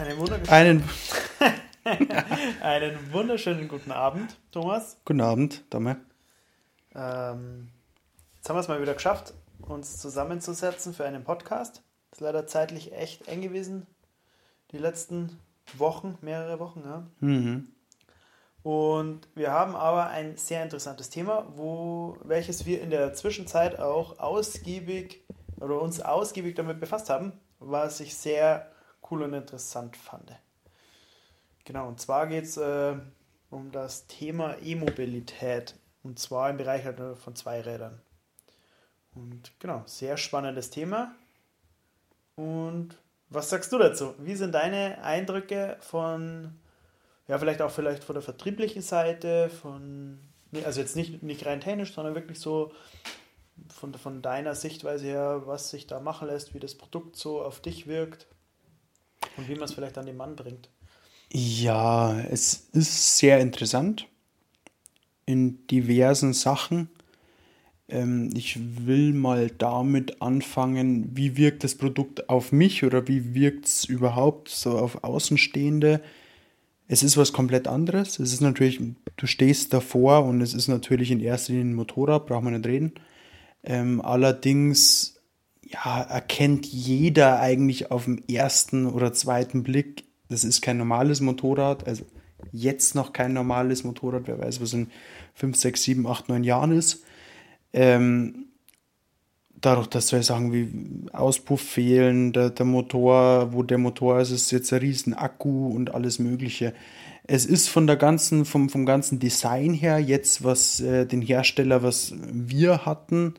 Einen wunderschönen, einen, einen wunderschönen guten Abend, Thomas. Guten Abend, Dame. Ähm, jetzt haben wir es mal wieder geschafft, uns zusammenzusetzen für einen Podcast. Ist leider zeitlich echt eng gewesen, die letzten Wochen, mehrere Wochen. Ja. Mhm. Und wir haben aber ein sehr interessantes Thema, wo, welches wir in der Zwischenzeit auch ausgiebig oder uns ausgiebig damit befasst haben, was ich sehr cool und interessant fand. Genau, und zwar geht es äh, um das Thema E-Mobilität und zwar im Bereich halt von Zweirädern. Und genau, sehr spannendes Thema. Und was sagst du dazu? Wie sind deine Eindrücke von, ja, vielleicht auch vielleicht von der vertrieblichen Seite, von, also jetzt nicht, nicht rein technisch, sondern wirklich so von, von deiner Sichtweise her, was sich da machen lässt, wie das Produkt so auf dich wirkt und wie man es vielleicht an den Mann bringt? Ja, es ist sehr interessant in diversen Sachen. Ähm, ich will mal damit anfangen, wie wirkt das Produkt auf mich oder wie wirkt es überhaupt so auf Außenstehende. Es ist was komplett anderes. Es ist natürlich, du stehst davor und es ist natürlich in erster Linie ein Motorrad, braucht man nicht reden. Ähm, allerdings ja, erkennt jeder eigentlich auf den ersten oder zweiten Blick, das ist kein normales Motorrad, also jetzt noch kein normales Motorrad, wer weiß, was in 5, 6, 7, 8, 9 Jahren ist. Ähm, dadurch, dass so Sachen wie Auspuff fehlen, der, der Motor, wo der Motor ist, ist jetzt ein riesen Akku und alles Mögliche. Es ist von der ganzen, vom, vom ganzen Design her jetzt, was äh, den Hersteller, was wir hatten,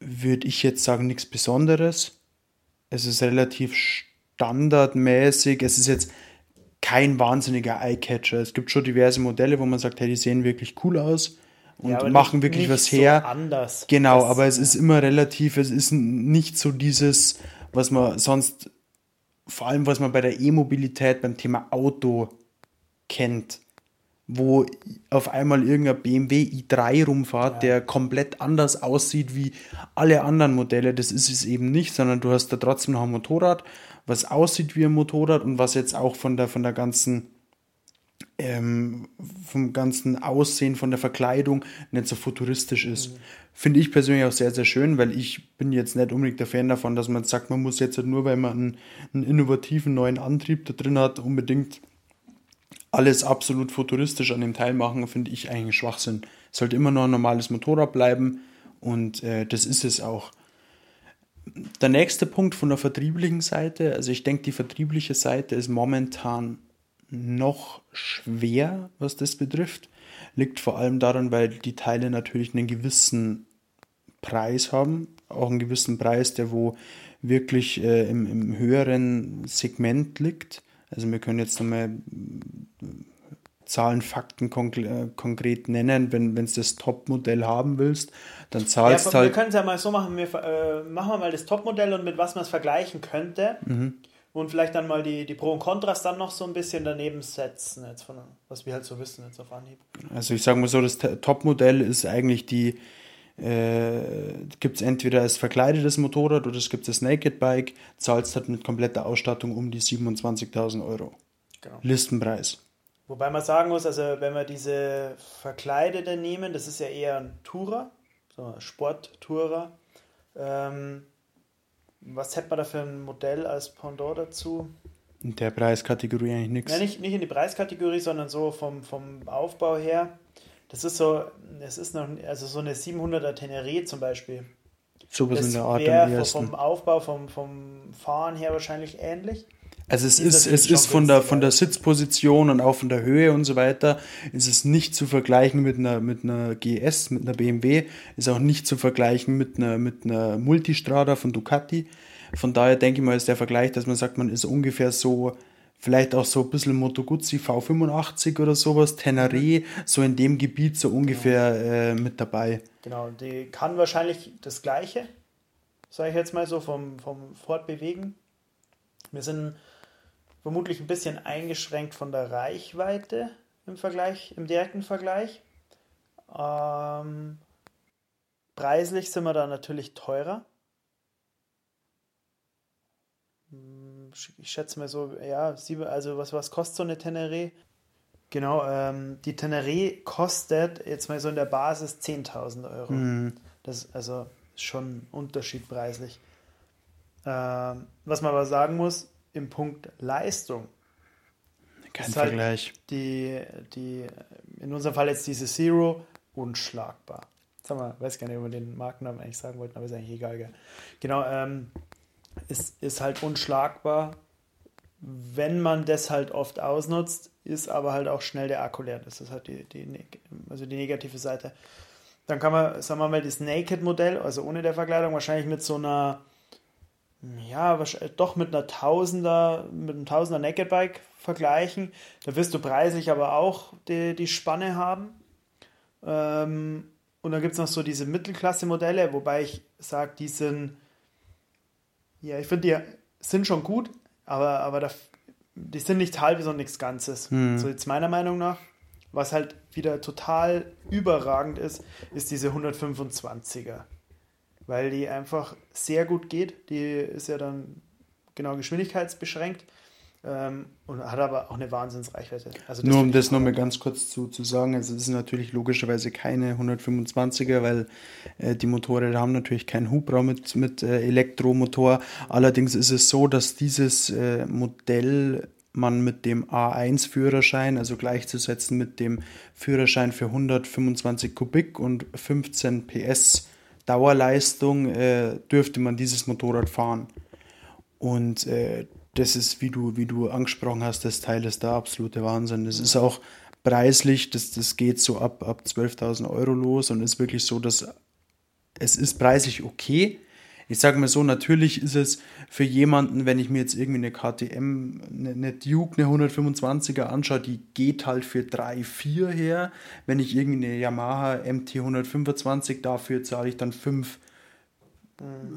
würde ich jetzt sagen, nichts Besonderes. Es ist relativ standardmäßig. Es ist jetzt kein wahnsinniger Eyecatcher. Es gibt schon diverse Modelle, wo man sagt, hey, die sehen wirklich cool aus und ja, machen nicht, wirklich nicht was her. So anders. Genau, das, aber es ist immer relativ, es ist nicht so dieses, was man sonst, vor allem was man bei der E-Mobilität beim Thema Auto kennt wo auf einmal irgendein BMW i3 rumfahrt, ja. der komplett anders aussieht wie alle anderen Modelle. Das ist es eben nicht, sondern du hast da trotzdem noch ein Motorrad, was aussieht wie ein Motorrad und was jetzt auch von der, von der ganzen, ähm, vom ganzen Aussehen, von der Verkleidung nicht so futuristisch ist. Mhm. Finde ich persönlich auch sehr, sehr schön, weil ich bin jetzt nicht unbedingt der Fan davon, dass man sagt, man muss jetzt nur, weil man einen, einen innovativen neuen Antrieb da drin hat, unbedingt alles absolut futuristisch an dem Teil machen, finde ich eigentlich Schwachsinn. Es sollte immer noch ein normales Motorrad bleiben und äh, das ist es auch. Der nächste Punkt von der vertrieblichen Seite, also ich denke, die vertriebliche Seite ist momentan noch schwer, was das betrifft. Liegt vor allem daran, weil die Teile natürlich einen gewissen Preis haben, auch einen gewissen Preis, der wo wirklich äh, im, im höheren Segment liegt. Also wir können jetzt nochmal Zahlen, Fakten äh, konkret nennen. Wenn du das Top-Modell haben willst, dann zahlst ja, halt. Wir können es ja mal so machen, wir äh, machen wir mal das Top-Modell und mit was man es vergleichen könnte. Mhm. Und vielleicht dann mal die, die Pro und Kontras dann noch so ein bisschen daneben setzen, jetzt von, was wir halt so wissen jetzt auf Anhieb. Also ich sage mal so, das Top-Modell ist eigentlich die, äh, gibt es entweder als verkleidetes Motorrad oder es gibt das Naked Bike, zahlst halt mit kompletter Ausstattung um die 27.000 Euro. Genau. Listenpreis. Wobei man sagen muss, also wenn wir diese verkleidete nehmen, das ist ja eher ein Tourer, so ein Sporttourer. Ähm, was hätte man da für ein Modell als Pendant dazu? In der Preiskategorie eigentlich nichts. Ja, nicht, nicht in die Preiskategorie, sondern so vom, vom Aufbau her. Das ist so, es ist noch, also so eine 700er Teneré zum Beispiel. Sowas das in der Art wäre vom Aufbau, vom, vom Fahren her wahrscheinlich ähnlich. Also es ist, es ist von der, von der Sitzposition und auch von der Höhe und so weiter, ist es nicht zu vergleichen mit einer, mit einer GS, mit einer BMW, ist auch nicht zu vergleichen mit einer, mit einer Multistrada von Ducati. Von daher denke ich mal, ist der Vergleich, dass man sagt, man ist ungefähr so, vielleicht auch so ein bisschen Moto Guzzi V85 oder sowas, Teneré, so in dem Gebiet so ungefähr äh, mit dabei. Genau, die kann wahrscheinlich das Gleiche, sage ich jetzt mal so, vom, vom Fortbewegen. Wir sind vermutlich ein bisschen eingeschränkt von der Reichweite im Vergleich, im direkten Vergleich. Ähm, preislich sind wir da natürlich teurer. Hm, ich schätze mal so, ja, sieben, also was, was kostet so eine Teneré? Genau, ähm, die Teneré kostet jetzt mal so in der Basis 10.000 Euro. Mhm. Das ist also schon ein Unterschied preislich. Ähm, was man aber sagen muss, im Punkt Leistung Kein ist halt Vergleich. die, die, in unserem Fall jetzt diese Zero, unschlagbar. Sag mal, weiß gar nicht, ob wir den Markennamen eigentlich sagen wollten, aber ist eigentlich egal. Gell? Genau, ähm, ist, ist halt unschlagbar. Wenn man das halt oft ausnutzt, ist aber halt auch schnell der Akku leer. Das ist halt die, die, neg- also die negative Seite. Dann kann man, sagen wir mal, das Naked-Modell, also ohne der Verkleidung, wahrscheinlich mit so einer, ja, doch mit einer Tausender, mit einem Tausender Naked Bike vergleichen. Da wirst du preislich aber auch die, die Spanne haben. Ähm, und dann gibt es noch so diese Mittelklasse-Modelle, wobei ich sage, die sind, ja, ich finde, die sind schon gut, aber, aber da, die sind nicht halbes und nichts Ganzes. So jetzt meiner Meinung nach. Was halt wieder total überragend ist, ist diese 125er. Weil die einfach sehr gut geht. Die ist ja dann genau geschwindigkeitsbeschränkt ähm, und hat aber auch eine Wahnsinnsreichweite. Also Nur um das nochmal ganz kurz zu, zu sagen, also es ist natürlich logischerweise keine 125er, weil äh, die Motorräder haben natürlich keinen Hubraum mit, mit äh, Elektromotor. Allerdings ist es so, dass dieses äh, Modell man mit dem A1-Führerschein, also gleichzusetzen mit dem Führerschein für 125 Kubik und 15 PS Dauerleistung, äh, dürfte man dieses Motorrad fahren. Und äh, das ist, wie du, wie du angesprochen hast, das Teil ist der absolute Wahnsinn. Das ist auch preislich, das, das geht so ab, ab 12.000 Euro los und ist wirklich so, dass es ist preislich okay. Ich sage mal so, natürlich ist es für jemanden, wenn ich mir jetzt irgendwie eine KTM, eine, eine Duke, eine 125er anschaue, die geht halt für 3, 4 her. Wenn ich irgendwie eine Yamaha MT 125, dafür zahle ich dann 5,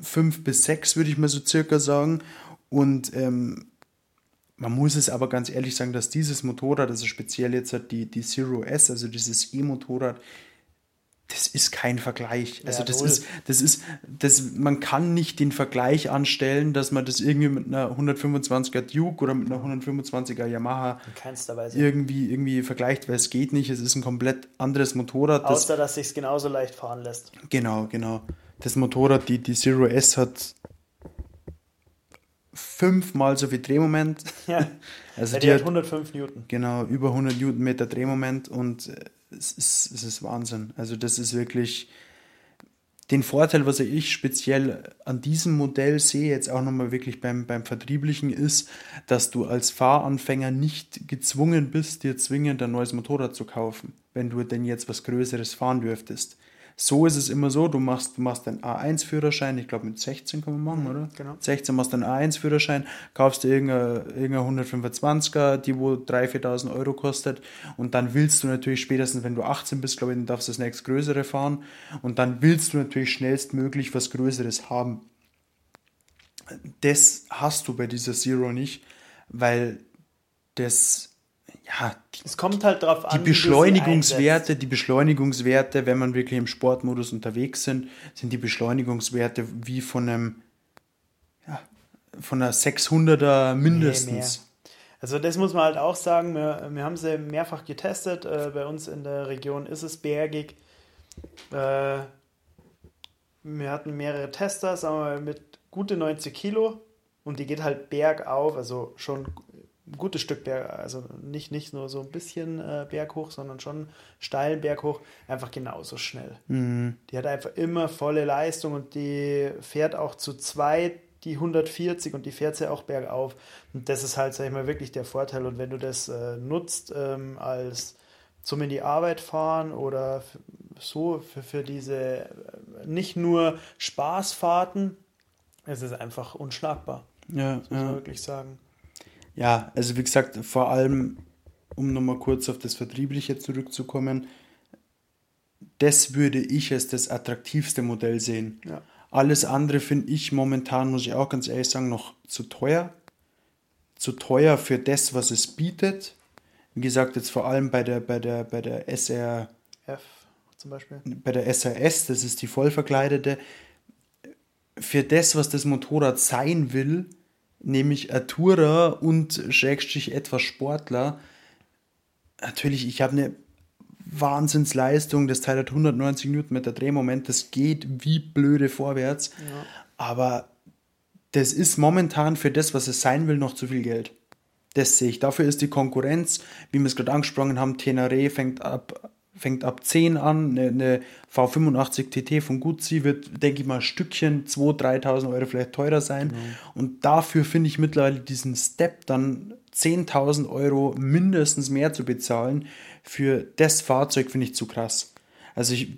5 bis 6, würde ich mal so circa sagen. Und ähm, man muss es aber ganz ehrlich sagen, dass dieses Motorrad, also speziell jetzt halt die, die Zero S, also dieses E-Motorrad, das ist kein Vergleich. Also das null. ist, das ist, das, man kann nicht den Vergleich anstellen, dass man das irgendwie mit einer 125er Duke oder mit einer 125er Yamaha irgendwie, irgendwie vergleicht, weil es geht nicht. Es ist ein komplett anderes Motorrad. Das, Außer, dass sich genauso leicht fahren lässt. Genau, genau. Das Motorrad, die, die Zero S hat fünfmal so viel Drehmoment. Ja, Also ja die die hat hat 105 Newton. genau über 100 Newtonmeter Drehmoment und es ist, es ist Wahnsinn. Also das ist wirklich den Vorteil, was ich speziell an diesem Modell sehe, jetzt auch nochmal wirklich beim, beim Vertrieblichen, ist, dass du als Fahranfänger nicht gezwungen bist, dir zwingend ein neues Motorrad zu kaufen, wenn du denn jetzt was Größeres fahren dürftest. So ist es immer so, du machst, du machst einen A1-Führerschein, ich glaube mit 16 kann man machen, oder? genau. 16 machst du einen A1-Führerschein, kaufst dir irgendeine, irgendeine 125er, die wo 3.000, 4.000 Euro kostet und dann willst du natürlich spätestens, wenn du 18 bist, glaube ich, dann darfst du das nächst Größere fahren und dann willst du natürlich schnellstmöglich was Größeres haben. Das hast du bei dieser Zero nicht, weil das, ja, die, Es kommt halt drauf an, die Beschleunigungswerte, die Beschleunigungswerte, wenn man wirklich im Sportmodus unterwegs sind, sind die Beschleunigungswerte wie von einem, ja, von einer 600er mindestens. mehr. Also das muss man halt auch sagen, wir, wir haben sie mehrfach getestet. Äh, bei uns in der Region ist es bergig. Äh, wir hatten mehrere Tester, sagen wir mal, mit gute 90 Kilo und die geht halt bergauf, also schon ein gutes Stück Berg, also nicht, nicht nur so ein bisschen äh, berghoch, sondern schon steilen Berghoch, einfach genauso schnell. Die hat einfach immer volle Leistung und die fährt auch zu zweit die 140 und die fährt sie auch bergauf. Und das ist halt, sag ich mal, wirklich der Vorteil. Und wenn du das äh, nutzt ähm, als zum in die Arbeit fahren oder so für, für diese äh, nicht nur Spaßfahrten, es ist einfach unschlagbar, Ja, muss man ja. wirklich sagen. Ja, also wie gesagt, vor allem, um nochmal kurz auf das Vertriebliche zurückzukommen, das würde ich als das attraktivste Modell sehen. Ja. Alles andere finde ich momentan, muss ich auch ganz ehrlich sagen, noch zu teuer. Zu teuer für das, was es bietet. Wie gesagt, jetzt vor allem bei der, bei der, bei der SR, F zum Beispiel. bei der SRS, das ist die vollverkleidete. Für das, was das Motorrad sein will, nämlich Tourer und Schrägstrich etwas Sportler. Natürlich, ich habe eine Wahnsinnsleistung, das Teil hat 190 Newtonmeter Drehmoment, das geht wie blöde vorwärts, ja. aber das ist momentan für das, was es sein will, noch zu viel Geld. Das sehe ich. Dafür ist die Konkurrenz, wie wir es gerade angesprochen haben, Tenere fängt ab, fängt ab 10 an, eine, eine V85 TT von Guzzi wird, denke ich mal, ein Stückchen 2.000, 3.000 Euro vielleicht teurer sein. Genau. Und dafür finde ich mittlerweile diesen Step dann 10.000 Euro mindestens mehr zu bezahlen für das Fahrzeug, finde ich zu krass. Also ich,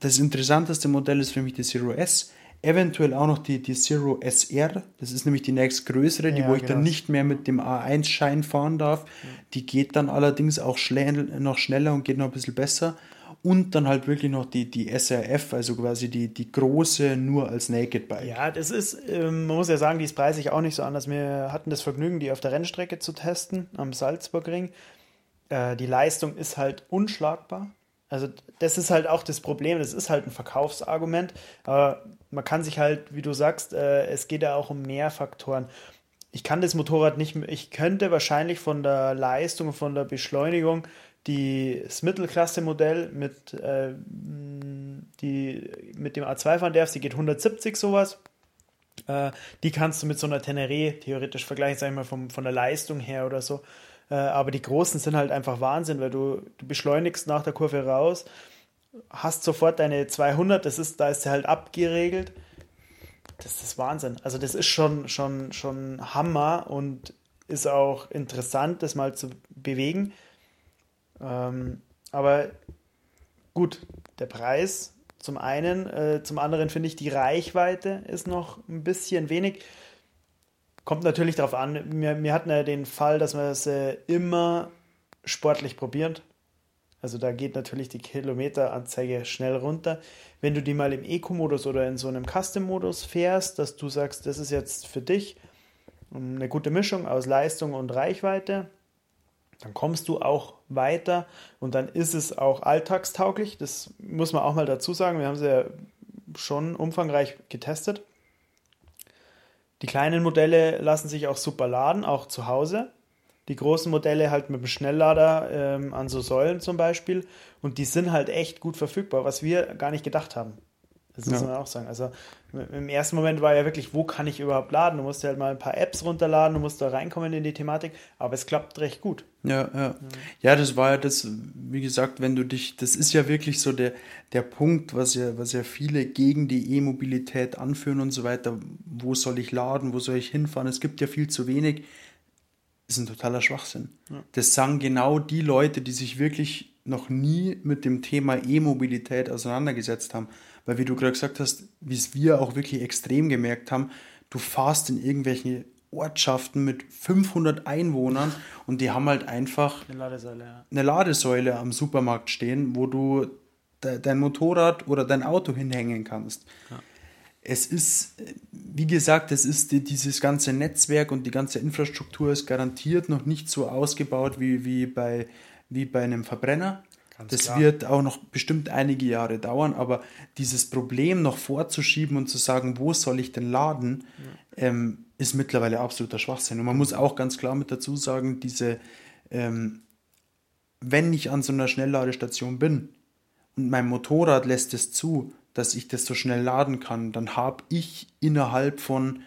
das interessanteste Modell ist für mich die Zero S Eventuell auch noch die, die Zero SR, das ist nämlich die nächstgrößere, die, ja, wo ich genau. dann nicht mehr mit dem A1-Schein fahren darf. Ja. Die geht dann allerdings auch schnell, noch schneller und geht noch ein bisschen besser. Und dann halt wirklich noch die, die SRF, also quasi die, die große nur als Naked Bike. Ja, das ist, ähm, man muss ja sagen, die ist preislich auch nicht so anders. Wir hatten das Vergnügen, die auf der Rennstrecke zu testen, am Salzburgring. Äh, die Leistung ist halt unschlagbar. Also das ist halt auch das Problem, das ist halt ein Verkaufsargument, aber man kann sich halt, wie du sagst, äh, es geht ja auch um mehr Faktoren. Ich kann das Motorrad nicht, ich könnte wahrscheinlich von der Leistung, von der Beschleunigung das Mittelklasse-Modell mit, äh, mit dem A2 fahren darfst, die geht 170 sowas. Äh, die kannst du mit so einer Teneré theoretisch vergleichen, sag ich mal, vom, von der Leistung her oder so. Äh, aber die großen sind halt einfach Wahnsinn, weil du, du beschleunigst nach der Kurve raus, hast sofort deine 200, das ist, da ist sie halt abgeregelt. Das ist Wahnsinn. Also das ist schon, schon, schon Hammer und ist auch interessant, das mal zu bewegen. Ähm, aber gut, der Preis zum einen, äh, zum anderen finde ich die Reichweite ist noch ein bisschen wenig. Kommt natürlich darauf an. Wir, wir hatten ja den Fall, dass man es äh, immer sportlich probiert. Also da geht natürlich die Kilometeranzeige schnell runter. Wenn du die mal im Eco-Modus oder in so einem Custom-Modus fährst, dass du sagst, das ist jetzt für dich eine gute Mischung aus Leistung und Reichweite, dann kommst du auch weiter und dann ist es auch alltagstauglich. Das muss man auch mal dazu sagen. Wir haben sie ja schon umfangreich getestet. Die kleinen Modelle lassen sich auch super laden, auch zu Hause. Die großen Modelle halt mit dem Schnelllader ähm, an so Säulen zum Beispiel. Und die sind halt echt gut verfügbar, was wir gar nicht gedacht haben. Das muss ja. man auch sagen. Also im ersten Moment war ja wirklich, wo kann ich überhaupt laden? Du musst halt mal ein paar Apps runterladen, du musst da reinkommen in die Thematik, aber es klappt recht gut. Ja, ja. Ja, das war ja das, wie gesagt, wenn du dich, das ist ja wirklich so der, der Punkt, was ja, was ja viele gegen die E-Mobilität anführen und so weiter. Wo soll ich laden? Wo soll ich hinfahren? Es gibt ja viel zu wenig. Das ist ein totaler Schwachsinn. Ja. Das sagen genau die Leute, die sich wirklich noch nie mit dem Thema E-Mobilität auseinandergesetzt haben. Weil wie du gerade gesagt hast, wie es wir auch wirklich extrem gemerkt haben, du fahrst in irgendwelche Ortschaften mit 500 Einwohnern und die haben halt einfach eine Ladesäule, ja. eine Ladesäule am Supermarkt stehen, wo du de dein Motorrad oder dein Auto hinhängen kannst. Ja. Es ist, wie gesagt, es ist die, dieses ganze Netzwerk und die ganze Infrastruktur ist garantiert noch nicht so ausgebaut wie, wie, bei, wie bei einem Verbrenner. Ganz das klar. wird auch noch bestimmt einige Jahre dauern, aber dieses Problem noch vorzuschieben und zu sagen, wo soll ich denn laden, ja. ähm, ist mittlerweile absoluter Schwachsinn. Und man muss auch ganz klar mit dazu sagen, diese, ähm, wenn ich an so einer Schnellladestation bin und mein Motorrad lässt es zu, dass ich das so schnell laden kann, dann habe ich innerhalb von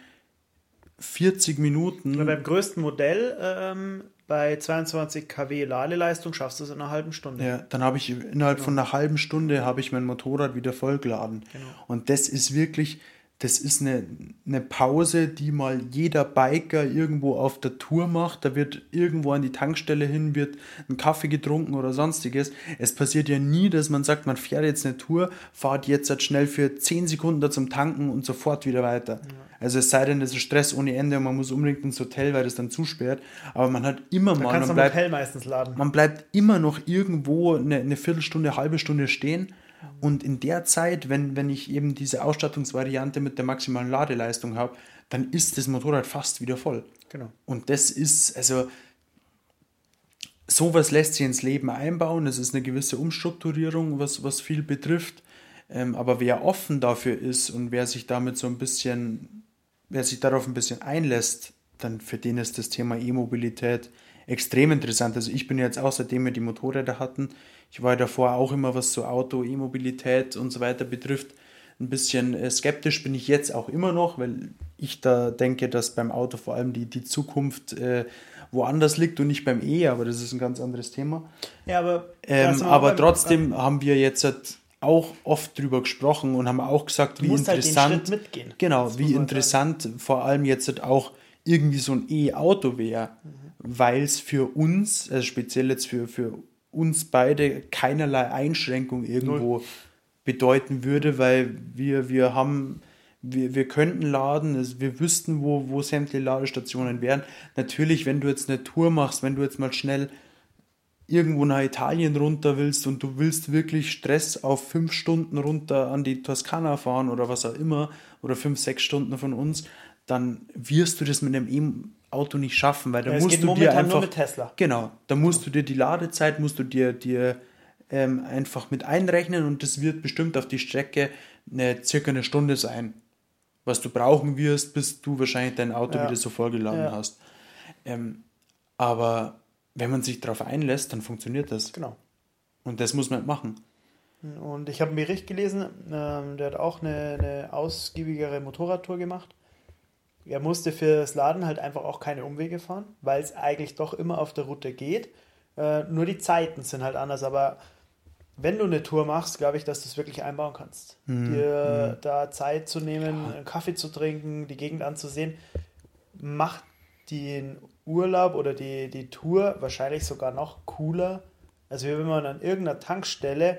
40 Minuten. Ja, beim größten Modell ähm, bei 22 kW Ladeleistung schaffst du es in einer halben Stunde. Ja, dann habe ich innerhalb genau. von einer halben Stunde habe ich mein Motorrad wieder vollgeladen. Genau. Und das ist wirklich, das ist eine, eine Pause, die mal jeder Biker irgendwo auf der Tour macht. Da wird irgendwo an die Tankstelle hin, wird ein Kaffee getrunken oder sonstiges. Es passiert ja nie, dass man sagt, man fährt jetzt eine Tour, fahrt jetzt halt schnell für 10 Sekunden da zum Tanken und sofort wieder weiter. Ja. Also es sei denn, das ist Stress ohne Ende und man muss unbedingt ins Hotel, weil das dann zusperrt. Aber man hat immer da mal. Man bleibt, Hotel meistens laden. Man bleibt immer noch irgendwo eine, eine Viertelstunde, halbe Stunde stehen und in der Zeit, wenn, wenn ich eben diese Ausstattungsvariante mit der maximalen Ladeleistung habe, dann ist das Motorrad fast wieder voll. Genau. Und das ist, also, sowas lässt sich ins Leben einbauen. Das ist eine gewisse Umstrukturierung, was, was viel betrifft. Ähm, aber wer offen dafür ist und wer sich damit so ein bisschen wer sich darauf ein bisschen einlässt, dann für den ist das Thema E-Mobilität extrem interessant. Also ich bin jetzt auch, seitdem wir die Motorräder hatten, ich war davor auch immer, was so Auto, E-Mobilität und so weiter betrifft, ein bisschen äh, skeptisch bin ich jetzt auch immer noch, weil ich da denke, dass beim Auto vor allem die, die Zukunft äh, woanders liegt und nicht beim E, aber das ist ein ganz anderes Thema. Ja, aber, ähm, aber trotzdem haben wir jetzt halt auch oft drüber gesprochen und haben auch gesagt, wie interessant, halt mitgehen. Genau, wie interessant sagen. vor allem jetzt halt auch irgendwie so ein E-Auto wäre, mhm. weil es für uns, also speziell jetzt für, für uns beide, keinerlei Einschränkung irgendwo Null. bedeuten würde, weil wir, wir haben, wir, wir könnten laden, also wir wüssten, wo, wo sämtliche Ladestationen wären. Natürlich, wenn du jetzt eine Tour machst, wenn du jetzt mal schnell irgendwo nach Italien runter willst und du willst wirklich Stress auf fünf Stunden runter an die Toskana fahren oder was auch immer, oder fünf, sechs Stunden von uns, dann wirst du das mit einem E-Auto nicht schaffen, weil da ja, musst du dir einfach genau, da musst du dir die Ladezeit musst du dir dir ähm, einfach mit einrechnen und das wird bestimmt auf die Strecke eine, circa eine Stunde sein, was du brauchen wirst, bis du wahrscheinlich dein Auto ja. wieder so vollgeladen ja. hast. Ähm, aber wenn man sich darauf einlässt, dann funktioniert das. Genau. Und das muss man machen. Und ich habe einen Bericht gelesen, ähm, der hat auch eine, eine ausgiebigere Motorradtour gemacht. Er musste fürs Laden halt einfach auch keine Umwege fahren, weil es eigentlich doch immer auf der Route geht. Äh, nur die Zeiten sind halt anders, aber wenn du eine Tour machst, glaube ich, dass du es wirklich einbauen kannst. Mhm. Dir mhm. da Zeit zu nehmen, ja. einen Kaffee zu trinken, die Gegend anzusehen, macht den Urlaub oder die, die Tour wahrscheinlich sogar noch cooler. Also wenn man an irgendeiner Tankstelle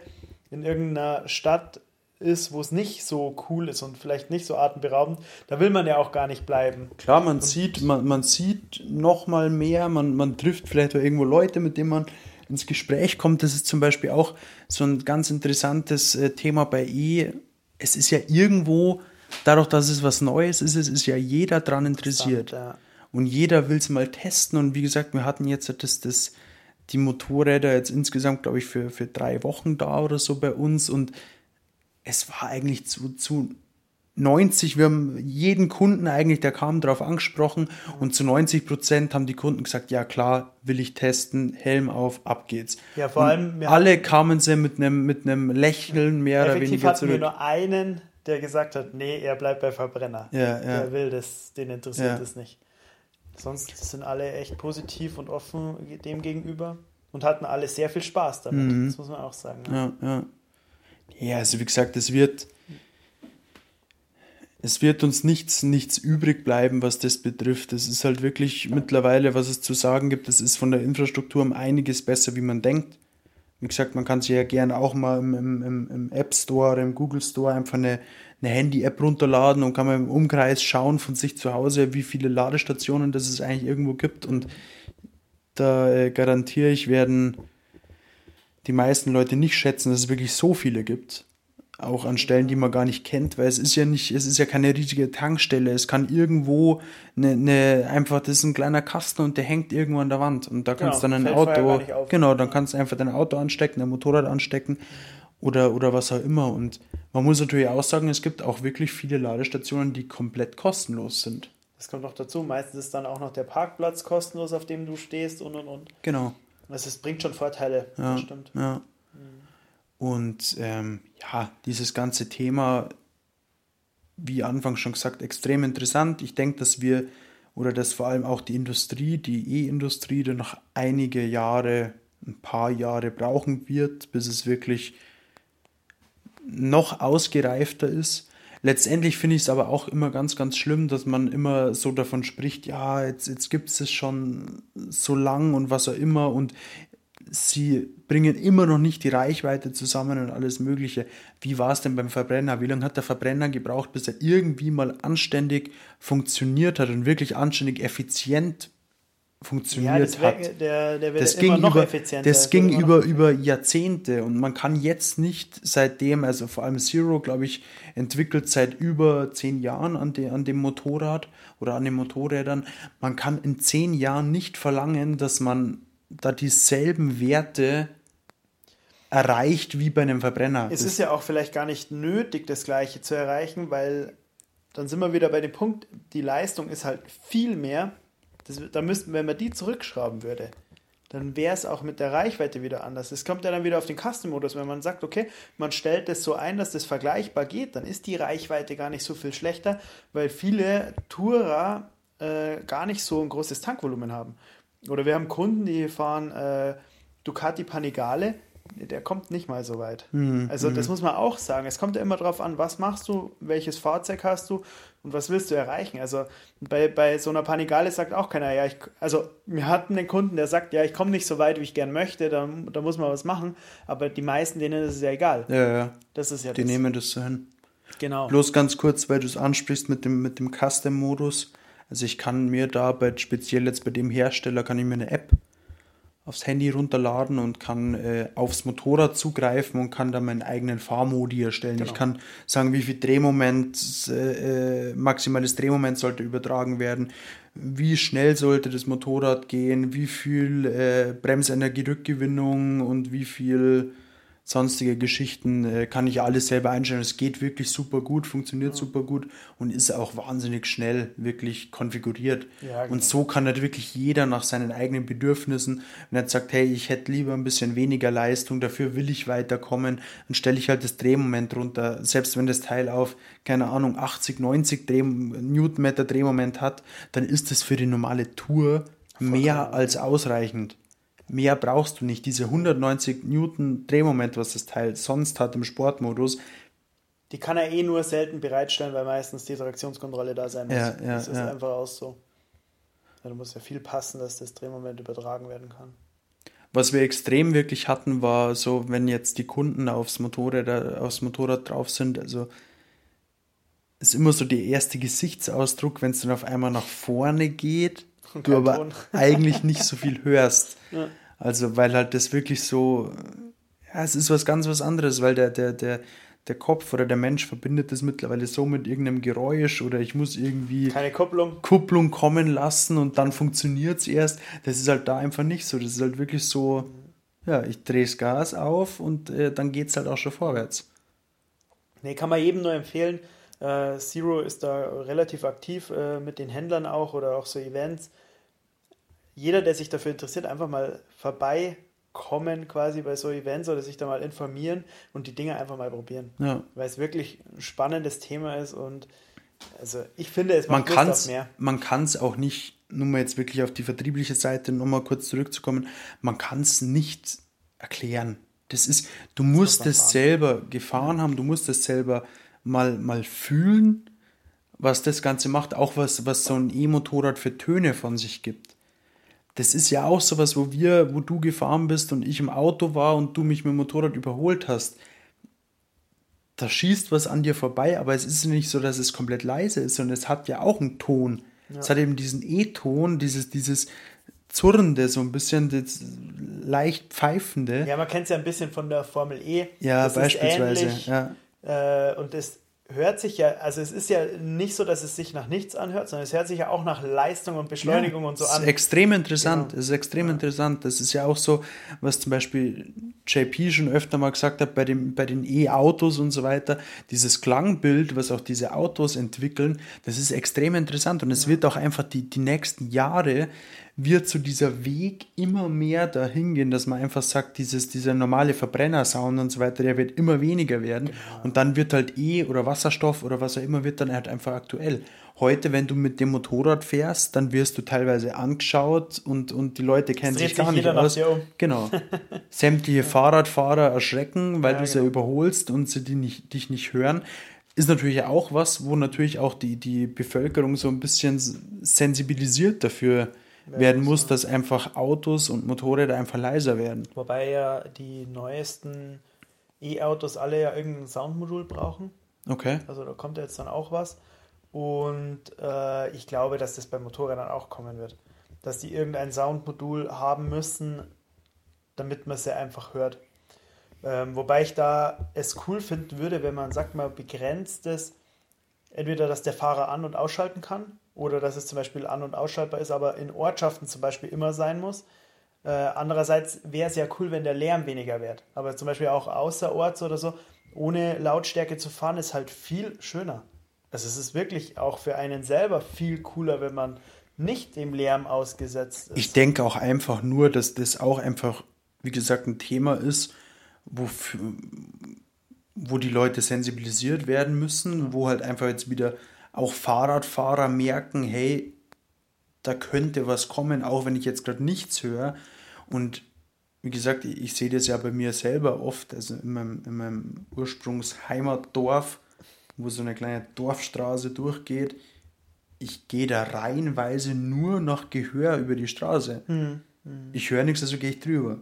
in irgendeiner Stadt ist, wo es nicht so cool ist und vielleicht nicht so atemberaubend, da will man ja auch gar nicht bleiben. Klar, man und sieht, man, man sieht noch mal mehr, man, man trifft vielleicht auch irgendwo Leute, mit denen man ins Gespräch kommt. Das ist zum Beispiel auch so ein ganz interessantes äh, Thema bei E. Es ist ja irgendwo, dadurch, dass es was Neues ist, es ist ja jeder daran interessiert. Ja. Und jeder will es mal testen. Und wie gesagt, wir hatten jetzt das, das, die Motorräder jetzt insgesamt, glaube ich, für, für drei Wochen da oder so bei uns. Und es war eigentlich zu, zu 90, wir haben jeden Kunden eigentlich, der kam, darauf angesprochen und zu 90 Prozent haben die Kunden gesagt, ja klar, will ich testen, Helm auf, ab geht's. Ja, vor und allem. Alle kamen sie mit einem mit Lächeln mehr oder weniger hatten zurück. wir nur einen, der gesagt hat, nee, er bleibt bei Verbrenner. Ja, ja. Der will das, den interessiert ja. das nicht. Sonst sind alle echt positiv und offen dem gegenüber und hatten alle sehr viel Spaß damit. Mhm. Das muss man auch sagen. Ne? Ja, ja. Ja, also wie gesagt, es wird, es wird uns nichts, nichts übrig bleiben, was das betrifft. Es ist halt wirklich mittlerweile, was es zu sagen gibt, es ist von der Infrastruktur um einiges besser, wie man denkt. Wie gesagt, man kann sich ja gerne auch mal im, im, im App Store oder im Google Store einfach eine, eine Handy-App runterladen und kann man im Umkreis schauen von sich zu Hause, wie viele Ladestationen das es eigentlich irgendwo gibt. Und da äh, garantiere ich, werden die meisten Leute nicht schätzen, dass es wirklich so viele gibt. Auch an Stellen, die man gar nicht kennt, weil es ist ja nicht, es ist ja keine riesige Tankstelle. Es kann irgendwo eine, eine einfach, das ist ein kleiner Kasten und der hängt irgendwo an der Wand. Und da kannst genau, dann ein Auto, genau, dann kannst du einfach dein Auto anstecken, dein Motorrad anstecken oder, oder was auch immer. Und man muss natürlich auch sagen, es gibt auch wirklich viele Ladestationen, die komplett kostenlos sind. Das kommt noch dazu. Meistens ist dann auch noch der Parkplatz kostenlos, auf dem du stehst und und und. Genau. Also es bringt schon Vorteile, ja, das stimmt. Ja. Und ähm, ja, dieses ganze Thema, wie Anfang schon gesagt, extrem interessant. Ich denke, dass wir oder dass vor allem auch die Industrie, die E-Industrie, dann noch einige Jahre, ein paar Jahre brauchen wird, bis es wirklich noch ausgereifter ist. Letztendlich finde ich es aber auch immer ganz, ganz schlimm, dass man immer so davon spricht, ja, jetzt, jetzt gibt es es schon so lang und was auch immer und sie bringen immer noch nicht die Reichweite zusammen und alles Mögliche. Wie war es denn beim Verbrenner? Wie lange hat der Verbrenner gebraucht, bis er irgendwie mal anständig funktioniert hat und wirklich anständig effizient funktioniert ja, das hat. Der, der das ging über, Das ging über, über Jahrzehnte und man kann jetzt nicht seitdem, also vor allem Zero, glaube ich, entwickelt seit über zehn Jahren an, de, an dem Motorrad oder an den Motorrädern. Man kann in zehn Jahren nicht verlangen, dass man da dieselben Werte erreicht wie bei einem Verbrenner. Es ist ja auch vielleicht gar nicht nötig, das Gleiche zu erreichen, weil dann sind wir wieder bei dem Punkt, die Leistung ist halt viel mehr. Das, da müssten, wenn man die zurückschrauben würde, dann wäre es auch mit der Reichweite wieder anders. Es kommt ja dann wieder auf den Custom-Modus. Wenn man sagt, okay, man stellt das so ein, dass das vergleichbar geht, dann ist die Reichweite gar nicht so viel schlechter, weil viele Tourer äh, gar nicht so ein großes Tankvolumen haben. Oder wir haben Kunden, die fahren äh, Ducati Panigale, der kommt nicht mal so weit. Mhm. Also das mhm. muss man auch sagen. Es kommt ja immer darauf an, was machst du, welches Fahrzeug hast du und was willst du erreichen. Also bei, bei so einer Panigale sagt auch keiner, ja, ich, also wir hatten einen Kunden, der sagt, ja, ich komme nicht so weit, wie ich gern möchte, da, da muss man was machen. Aber die meisten, denen ist es ja egal. Ja, ja. Das ist ja Die das. nehmen das so hin. Genau. Bloß ganz kurz, weil du es ansprichst mit dem, mit dem Custom-Modus. Also ich kann mir da bei, speziell jetzt bei dem Hersteller, kann ich mir eine App aufs Handy runterladen und kann äh, aufs Motorrad zugreifen und kann dann meinen eigenen Fahrmodi erstellen. Genau. Ich kann sagen, wie viel Drehmoment, äh, äh, maximales Drehmoment sollte übertragen werden, wie schnell sollte das Motorrad gehen, wie viel äh, Bremsenergie-Rückgewinnung und wie viel sonstige Geschichten äh, kann ich alles selber einstellen. Es geht wirklich super gut, funktioniert ja. super gut und ist auch wahnsinnig schnell wirklich konfiguriert. Ja, genau. Und so kann halt wirklich jeder nach seinen eigenen Bedürfnissen, wenn er sagt, hey, ich hätte lieber ein bisschen weniger Leistung, dafür will ich weiterkommen, dann stelle ich halt das Drehmoment runter. Selbst wenn das Teil auf, keine Ahnung, 80, 90 Dreh Newtonmeter Drehmoment hat, dann ist das für die normale Tour mehr als ausreichend. Mehr brauchst du nicht. Diese 190 Newton Drehmoment, was das Teil sonst hat im Sportmodus, die kann er eh nur selten bereitstellen, weil meistens die Traktionskontrolle da sein muss. Ja, ja, das ist ja. einfach auch so. Ja, da muss ja viel passen, dass das Drehmoment übertragen werden kann. Was wir extrem wirklich hatten, war so, wenn jetzt die Kunden aufs Motorrad, aufs Motorrad drauf sind, also ist immer so der erste Gesichtsausdruck, wenn es dann auf einmal nach vorne geht, du aber eigentlich nicht so viel hörst. Ja. Also, weil halt das wirklich so, ja, es ist was ganz was anderes, weil der, der, der, der Kopf oder der Mensch verbindet das mittlerweile so mit irgendeinem Geräusch oder ich muss irgendwie keine Kupplung, Kupplung kommen lassen und dann funktioniert es erst. Das ist halt da einfach nicht so. Das ist halt wirklich so, ja, ich drehe das Gas auf und äh, dann geht es halt auch schon vorwärts. Nee, kann man jedem nur empfehlen. Äh, Zero ist da relativ aktiv äh, mit den Händlern auch oder auch so Events jeder, der sich dafür interessiert, einfach mal vorbeikommen quasi bei so Events oder sich da mal informieren und die Dinge einfach mal probieren. Ja. Weil es wirklich ein spannendes Thema ist und also ich finde, es macht man Lust mehr. Man kann es auch nicht, nur mal jetzt wirklich auf die vertriebliche Seite nochmal kurz zurückzukommen, man kann es nicht erklären. Das ist, du musst es selber gefahren haben, du musst es selber mal, mal fühlen, was das Ganze macht, auch was, was so ein E-Motorrad für Töne von sich gibt das ist ja auch sowas, wo wir, wo du gefahren bist und ich im Auto war und du mich mit dem Motorrad überholt hast. Da schießt was an dir vorbei, aber es ist nicht so, dass es komplett leise ist, sondern es hat ja auch einen Ton. Ja. Es hat eben diesen E-Ton, dieses, dieses Zurrende, so ein bisschen das leicht pfeifende. Ja, man kennt es ja ein bisschen von der Formel E. Ja, das beispielsweise. Ähnlich, ja. Äh, und das hört sich ja, also es ist ja nicht so, dass es sich nach nichts anhört, sondern es hört sich ja auch nach Leistung und Beschleunigung ja, und so an. Ist extrem interessant, genau. ist extrem ja. interessant. Das ist ja auch so, was zum Beispiel JP schon öfter mal gesagt hat bei, dem, bei den E-Autos und so weiter, dieses Klangbild, was auch diese Autos entwickeln, das ist extrem interessant und es ja. wird auch einfach die, die nächsten Jahre wird so dieser Weg immer mehr dahin gehen, dass man einfach sagt, dieses, dieser normale Verbrennersound und so weiter, der wird immer weniger werden. Genau. Und dann wird halt E oder Wasserstoff oder was auch immer, wird dann halt einfach aktuell. Heute, wenn du mit dem Motorrad fährst, dann wirst du teilweise angeschaut und, und die Leute kennen sich gar nicht aus. Um. Genau. Sämtliche Fahrradfahrer erschrecken, weil ja, du sie genau. überholst und sie die nicht, dich nicht hören ist natürlich auch was, wo natürlich auch die, die Bevölkerung so ein bisschen sensibilisiert dafür werden muss, dass einfach Autos und Motorräder einfach leiser werden. Wobei ja die neuesten E-Autos alle ja irgendein Soundmodul brauchen. Okay. Also da kommt jetzt dann auch was. Und äh, ich glaube, dass das bei Motorrädern auch kommen wird. Dass die irgendein Soundmodul haben müssen, damit man sie einfach hört. Ähm, wobei ich da es cool finden würde, wenn man, sagt mal, begrenztes, entweder, dass der Fahrer an- und ausschalten kann oder dass es zum Beispiel an- und ausschaltbar ist, aber in Ortschaften zum Beispiel immer sein muss. Äh, andererseits wäre es ja cool, wenn der Lärm weniger wird. Aber zum Beispiel auch außerorts oder so, ohne Lautstärke zu fahren, ist halt viel schöner. Also es ist wirklich auch für einen selber viel cooler, wenn man nicht dem Lärm ausgesetzt ist. Ich denke auch einfach nur, dass das auch einfach, wie gesagt, ein Thema ist, wofür, wo die Leute sensibilisiert werden müssen, wo halt einfach jetzt wieder auch Fahrradfahrer merken, hey, da könnte was kommen, auch wenn ich jetzt gerade nichts höre. Und wie gesagt, ich, ich sehe das ja bei mir selber oft, also in meinem, in meinem Ursprungsheimatdorf, wo so eine kleine Dorfstraße durchgeht. Ich gehe da reihenweise nur nach Gehör über die Straße. Mhm. Ich höre nichts, also gehe ich drüber.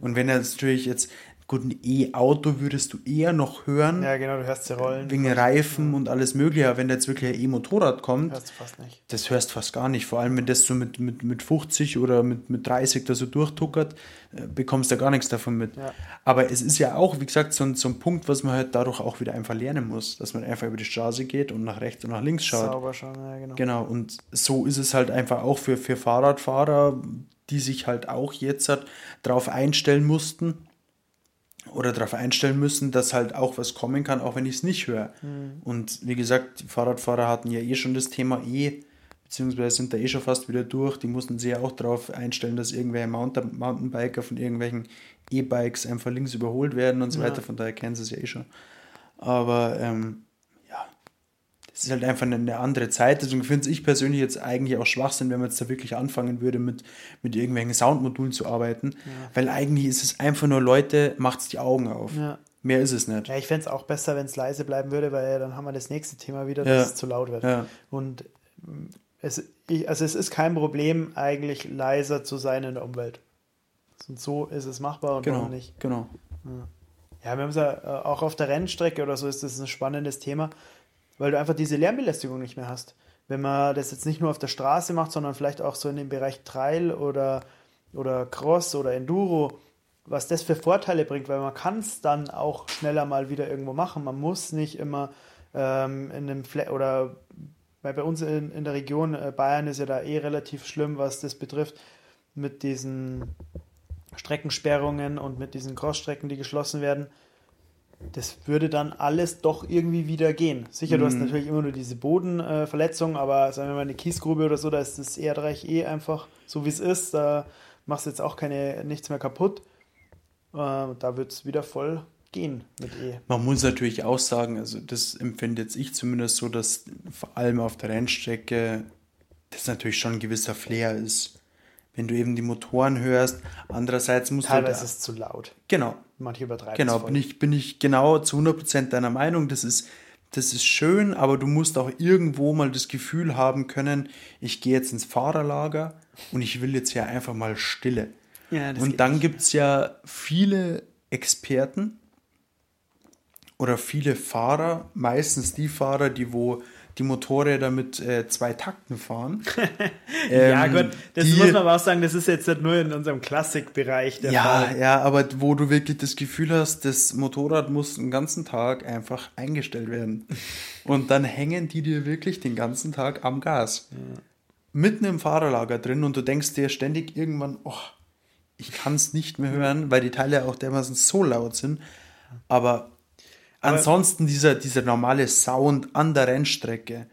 Und wenn er natürlich jetzt Gut, ein E-Auto würdest du eher noch hören. Ja, genau, du hörst sie rollen. Wegen Reifen und alles Mögliche. Aber wenn da jetzt wirklich ein E-Motorrad kommt, hörst du fast nicht. das hörst du fast gar nicht. Vor allem, wenn das so mit, mit, mit 50 oder mit, mit 30 da so durchtuckert, äh, bekommst du gar nichts davon mit. Ja. Aber es ist ja auch, wie gesagt, so ein, so ein Punkt, was man halt dadurch auch wieder einfach lernen muss. Dass man einfach über die Straße geht und nach rechts und nach links schaut. Sauber schon, ja, genau. Genau, und so ist es halt einfach auch für, für Fahrradfahrer, die sich halt auch jetzt halt darauf einstellen mussten oder darauf einstellen müssen, dass halt auch was kommen kann, auch wenn ich es nicht höre. Mhm. Und wie gesagt, die Fahrradfahrer hatten ja eh schon das Thema eh, beziehungsweise sind da eh schon fast wieder durch. Die mussten sich ja auch darauf einstellen, dass irgendwelche Mountain Mountainbiker von irgendwelchen E-Bikes einfach links überholt werden und so Ja. weiter. Von daher kennen sie es ja eh schon. Aber ähm, das ist halt einfach eine, andere Zeit. Deswegen finde ich persönlich jetzt eigentlich auch Schwachsinn, wenn man jetzt da wirklich anfangen würde, mit, mit irgendwelchen Soundmodulen zu arbeiten. Weil eigentlich ist es einfach nur, Leute, macht's die Augen auf. Ja. Mehr ist es nicht. Ja, ich fände es auch besser, wenn es leise bleiben würde, weil dann haben wir das nächste Thema wieder, Ja. dass es zu laut wird. Ja. Und mm, es, also es ist kein Problem, eigentlich leiser zu sein in der Umwelt. Und so ist es machbar und Genau, warum nicht. genau. Ja, wir haben es ja äh, auch auf der Rennstrecke oder so ist das ein spannendes Thema, weil du einfach diese Lärmbelästigung nicht mehr hast. Wenn man das jetzt nicht nur auf der Straße macht, sondern vielleicht auch so in dem Bereich Trail oder, oder Cross oder Enduro, was das für Vorteile bringt, weil man kann es dann auch schneller mal wieder irgendwo machen. Man muss nicht immer ähm, in einem Fle oder weil bei uns in, in der Region äh, Bayern ist ja da eh relativ schlimm, was das betrifft, mit diesen Streckensperrungen und mit diesen Crossstrecken, die geschlossen werden. Das würde dann alles doch irgendwie wieder gehen. Sicher, du hast natürlich immer nur diese Bodenverletzung, aber sagen wir mal eine Kiesgrube oder so, da ist das Erdreich eh einfach so wie es ist. Da machst du jetzt auch keine, nichts mehr kaputt. Äh, da wird es wieder voll gehen mit E. Man muss natürlich auch sagen, also das empfinde jetzt ich zumindest so, dass vor allem auf der Rennstrecke das natürlich schon ein gewisser Flair ist. Wenn du eben die Motoren hörst, andererseits musst Teilweise du... ist es zu laut. Genau, Manche übertreiben Genau, es voll. bin ich, bin ich genau zu 100% deiner Meinung. Das ist, das ist schön, aber du musst auch irgendwo mal das Gefühl haben können, ich gehe jetzt ins Fahrerlager und ich will jetzt ja einfach mal Stille. Ja, und dann gibt es ja viele Experten oder viele Fahrer, meistens die Fahrer, die wo die Motorräder mit äh, zwei Takten fahren. ja, Ähm, gut, das die- muss man aber auch sagen, das ist jetzt nicht nur in unserem Klassikbereich der Ja, Fall. ja, aber wo du wirklich das Gefühl hast, das Motorrad muss den ganzen Tag einfach eingestellt werden. Und dann hängen die dir wirklich den ganzen Tag am Gas. Mitten im Fahrerlager drin und du denkst dir ständig irgendwann, oh, ich kann es nicht mehr hören, weil die Teile auch dermaßen so laut sind. Aber, ansonsten dieser, dieser normale Sound an der Rennstrecke,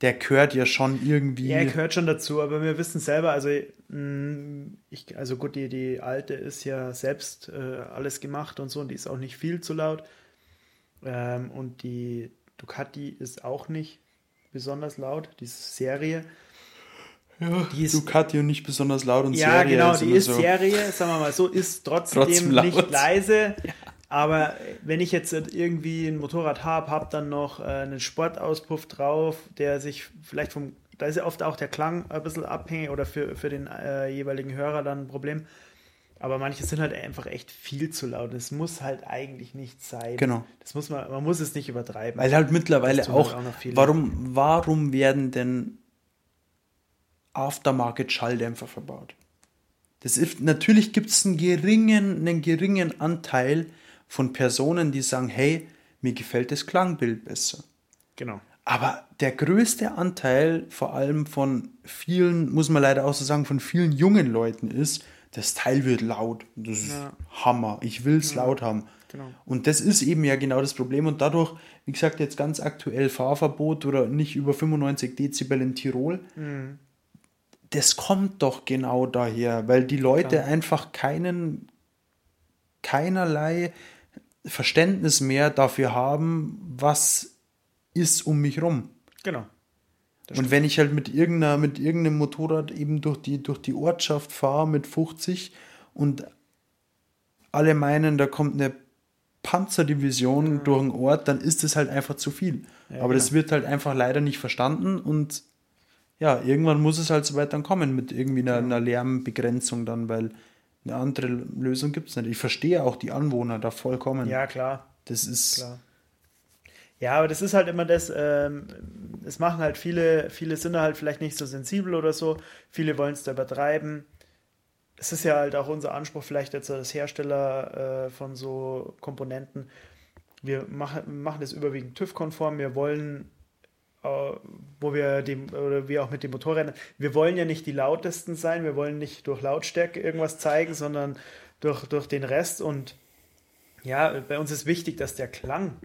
der gehört ja schon irgendwie. Ja, gehört schon dazu, aber wir wissen selber, also mh, ich, also gut, die, die alte ist ja selbst äh, alles gemacht und so und die ist auch nicht viel zu laut. Ähm, und die Ducati ist auch nicht besonders laut, diese Serie. ja, die ist- Ducati und nicht besonders laut und Ja, Serie genau, ist die ist so. Serie, sagen wir mal so, ist trotzdem, Trotzdem nicht leise. Aber wenn ich jetzt irgendwie ein Motorrad habe, habe dann noch äh, einen Sportauspuff drauf, der sich vielleicht vom, da ist ja oft auch der Klang ein bisschen abhängig oder für, für den äh, jeweiligen Hörer dann ein Problem. Aber manche sind halt einfach echt viel zu laut. Das muss halt eigentlich nicht sein. Genau. Das muss man, man muss es nicht übertreiben. Weil halt mittlerweile auch, halt auch warum, warum werden denn Aftermarket-Schalldämpfer verbaut? Das ist, natürlich gibt es einen geringen, einen geringen Anteil von Personen, die sagen, hey, mir gefällt das Klangbild besser. genau. Aber der größte Anteil, vor allem von vielen, muss man leider auch so sagen, von vielen jungen Leuten ist, das Teil wird laut. Das ist Ja. Hammer. Ich will es laut haben. Genau. Und das ist eben ja genau das Problem. Und dadurch, wie gesagt, jetzt ganz aktuell Fahrverbot oder nicht über 95 Dezibel in Tirol, Mhm. das kommt doch genau daher, weil die Leute Klar. einfach keinen, keinerlei Verständnis mehr dafür haben, was ist um mich rum. Genau. Das Und wenn ich halt mit irgendeiner, mit irgendeinem Motorrad eben durch die, durch die Ortschaft fahre mit 50 und alle meinen, da kommt eine Panzerdivision durch den Ort, dann ist das halt einfach zu viel. Ja, Aber das genau. wird halt einfach leider nicht verstanden und ja, irgendwann muss es halt so weit dann kommen mit irgendwie einer, einer Lärmbegrenzung dann, weil eine andere Lösung gibt es nicht. Ich verstehe auch die Anwohner da vollkommen. Ja, klar. Das ist, Klar. Ja, aber das ist halt immer das, ähm, es machen halt viele, viele sind da halt vielleicht nicht so sensibel oder so, viele wollen es da übertreiben. Es ist ja halt auch unser Anspruch, vielleicht jetzt als Hersteller äh, von so Komponenten, wir machen, machen das überwiegend TÜV-konform, wir wollen, wo wir dem, oder wir auch mit den Motorrädern, wir wollen ja nicht die lautesten sein, wir wollen nicht durch Lautstärke irgendwas zeigen, sondern durch, durch den Rest und ja, bei uns ist wichtig, dass der Klang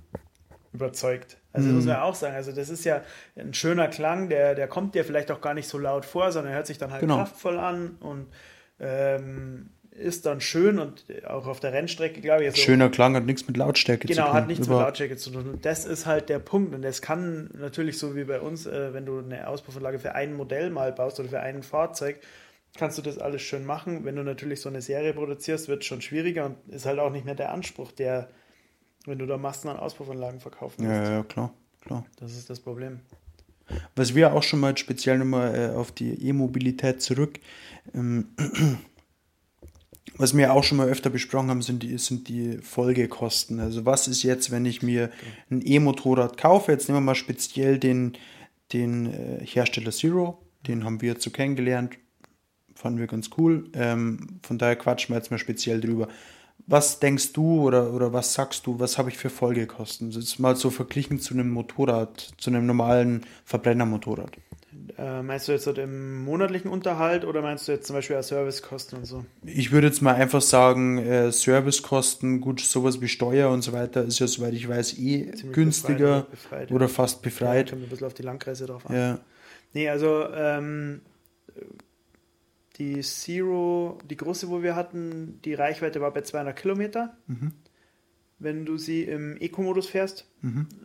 überzeugt. Also das muss man auch sagen. Also das ist ja ein schöner Klang, der, der kommt dir vielleicht auch gar nicht so laut vor, sondern hört sich dann halt Genau. kraftvoll an und ähm, ist dann schön und auch auf der Rennstrecke, glaube ich. also- schöner Klang hat nichts mit Lautstärke zu tun. Genau, hat nichts mit Überhaupt. Lautstärke zu tun. Und das ist halt der Punkt. Und das kann natürlich so wie bei uns, äh, wenn du eine Auspuffanlage für ein Modell mal baust oder für ein Fahrzeug, kannst du das alles schön machen. Wenn du natürlich so eine Serie produzierst, wird es schon schwieriger und ist halt auch nicht mehr der Anspruch, der, wenn du da Massen an Auspuffanlagen verkaufen Ja, willst. ja, klar, klar. Das ist das Problem. Was wir auch schon mal speziell nochmal äh, auf die E-Mobilität zurück, ähm, was wir auch schon mal öfter besprochen haben, sind die, sind die Folgekosten. Also was ist jetzt, wenn ich mir ein E-Motorrad kaufe? Jetzt nehmen wir mal speziell den, den äh, Hersteller Zero, den haben wir jetzt so kennengelernt, fanden wir ganz cool. Ähm, von daher quatschen wir jetzt mal speziell drüber. Was denkst du oder, oder was sagst du, was habe ich für Folgekosten? Das ist mal so verglichen zu einem Motorrad, zu einem normalen Verbrennermotorrad. Äh, meinst du jetzt so den monatlichen Unterhalt oder meinst du jetzt zum Beispiel auch Servicekosten und so? Ich würde jetzt mal einfach sagen, äh, Servicekosten, gut, sowas wie Steuer und so weiter ist ja, soweit ich weiß, eh Ziemlich günstiger befreit, befreit, oder ja. fast Ja, befreit. kommt ein bisschen auf die Landkreise drauf an. Ja, Nee, also ähm, die Zero, die große, wo wir hatten, die Reichweite war bei 200 Kilometer, Mhm. wenn du sie im Eco-Modus fährst.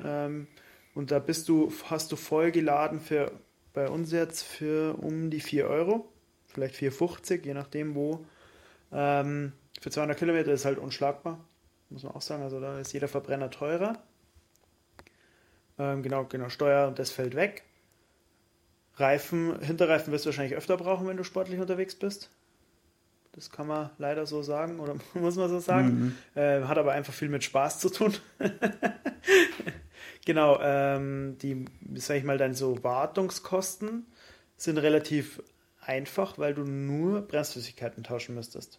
Ähm, und da bist du, hast du voll geladen für bei uns jetzt für um die 4 Euro, vielleicht 4,50, je nachdem wo. Ähm, für 200 Kilometer ist halt unschlagbar, muss man auch sagen. Also da ist jeder Verbrenner teurer. Ähm, genau, genau, Steuer und das fällt weg. Reifen, Hinterreifen wirst du wahrscheinlich öfter brauchen, wenn du sportlich unterwegs bist. Das kann man leider so sagen oder muss man so sagen. Äh, hat aber einfach viel mit Spaß zu tun. genau, ähm, die, sag ich mal, dann so Wartungskosten sind relativ einfach, weil du nur Bremsflüssigkeiten tauschen müsstest.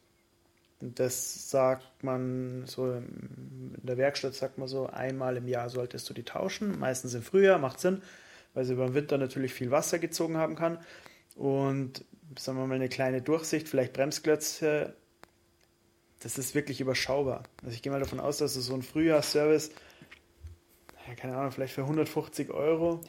Und das sagt man so in der Werkstatt, sagt man so, einmal im Jahr solltest du die tauschen. Meistens im Frühjahr, macht Sinn, weil sie über den Winter natürlich viel Wasser gezogen haben kann. Und sagen wir mal eine kleine Durchsicht, vielleicht Bremsklötze, das ist wirklich überschaubar. Also ich gehe mal davon aus, dass du so ein Frühjahrsservice, ja, keine Ahnung, vielleicht für 150 Euro.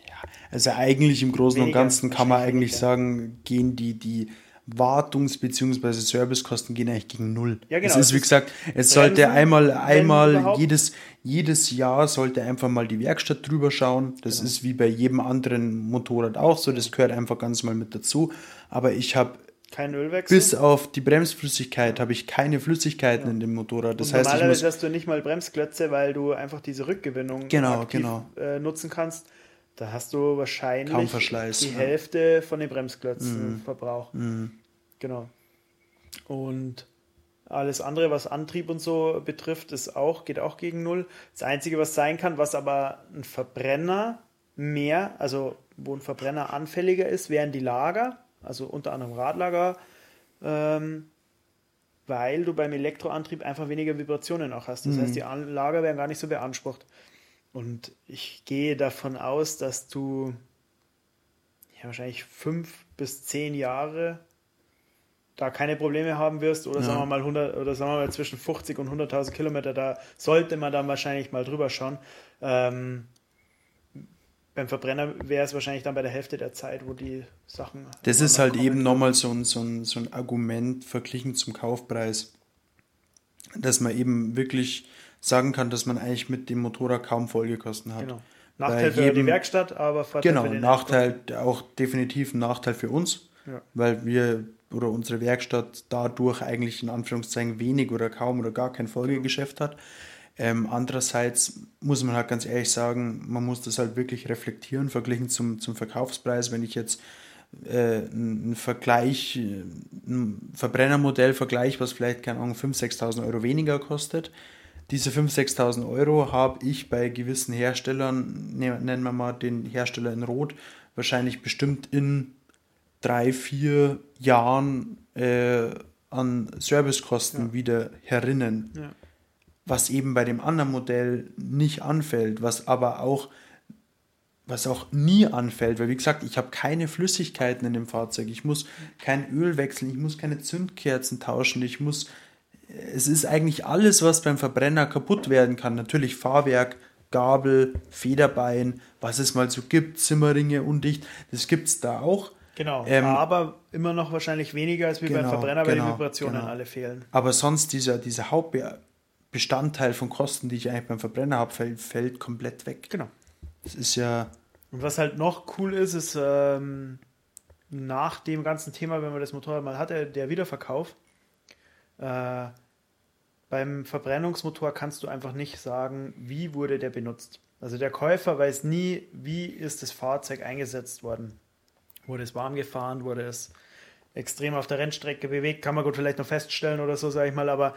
also eigentlich im Großen und Ganzen kann man eigentlich sagen, gehen die, die Wartungs- bzw. Servicekosten gehen eigentlich gegen null. Ja, genau, Es ist, wie gesagt, es sollte Bremsen, einmal, einmal jedes, jedes Jahr sollte einfach mal die Werkstatt drüber schauen. Das Genau. ist wie bei jedem anderen Motorrad auch so, das gehört einfach ganz mal mit dazu. Aber ich habe Kein Ölwechsel. bis auf die Bremsflüssigkeit habe ich keine Flüssigkeiten in dem Motorrad. Das und heißt, ich normalerweise muss hast du nicht mal Bremsklötze, weil du einfach diese Rückgewinnung Genau, aktiv genau. Äh, nutzen kannst. Da hast du wahrscheinlich die ja. Mhm. Hälfte von den Bremsklötzen Verbrauch. Genau. Und alles andere, was Antrieb und so betrifft, ist auch, geht auch gegen Null. Das Einzige, was sein kann, was aber ein Verbrenner mehr, also wo ein Verbrenner anfälliger ist, wären die Lager, also unter anderem Radlager, ähm, weil du beim Elektroantrieb einfach weniger Vibrationen auch hast. Das heißt, die Lager werden gar nicht so beansprucht. Und ich gehe davon aus, dass du ja, wahrscheinlich fünf bis zehn Jahre da keine Probleme haben wirst oder Ja. sagen wir mal 100 oder sagen wir mal zwischen 50 und 100.000 Kilometer, da sollte man dann wahrscheinlich mal drüber schauen. Ähm, beim Verbrenner wäre es wahrscheinlich dann bei der Hälfte der Zeit, wo die Sachen. Das ist halt kommen eben nochmal so ein, so, ein, so ein Argument verglichen zum Kaufpreis, dass man eben wirklich sagen kann, dass man eigentlich mit dem Motorrad kaum Folgekosten hat. Genau. Nachteil für jedem- die Werkstatt, aber Vorteil Genau, für den Nachteil, auch definitiv ein Nachteil für uns, Ja. weil wir oder unsere Werkstatt dadurch eigentlich in Anführungszeichen wenig oder kaum oder gar kein Folgegeschäft hat. Ähm, andererseits muss man halt ganz ehrlich sagen, man muss das halt wirklich reflektieren, verglichen zum, zum Verkaufspreis. Wenn ich jetzt äh, einen Vergleich, äh, ein Verbrennermodell vergleiche, was vielleicht, keine Ahnung, 5.000, 6.000 Euro weniger kostet, diese 5.000, 6.000 Euro habe ich bei gewissen Herstellern, ne- nennen wir mal den Hersteller in Rot, wahrscheinlich bestimmt in drei, vier Jahren äh, an Servicekosten Ja. wieder herinnen. Ja. Was eben bei dem anderen Modell nicht anfällt, was aber auch was auch nie anfällt, weil wie gesagt, ich habe keine Flüssigkeiten in dem Fahrzeug, ich muss kein Öl wechseln, ich muss keine Zündkerzen tauschen, ich muss es ist eigentlich alles, was beim Verbrenner kaputt werden kann. Natürlich Fahrwerk, Gabel, Federbein, was es mal so gibt, Zimmerringe undicht, das gibt es da auch. Genau, Ähm, aber immer noch wahrscheinlich weniger als wie beim genau, Verbrenner, weil genau, die Vibrationen genau. alle fehlen. Aber sonst dieser, dieser Hauptbestandteil von Kosten, die ich eigentlich beim Verbrenner habe, fällt, fällt komplett weg. Genau. Das ist ja, Und was halt noch cool ist, ist ähm, nach dem ganzen Thema, wenn man das Motorrad mal hatte, der Wiederverkauf. Äh, beim Verbrennungsmotor kannst du einfach nicht sagen, wie wurde der benutzt. Also der Käufer weiß nie, wie ist das Fahrzeug eingesetzt worden. Wurde es warm gefahren, wurde es extrem auf der Rennstrecke bewegt, kann man gut vielleicht noch feststellen oder so, sage ich mal, aber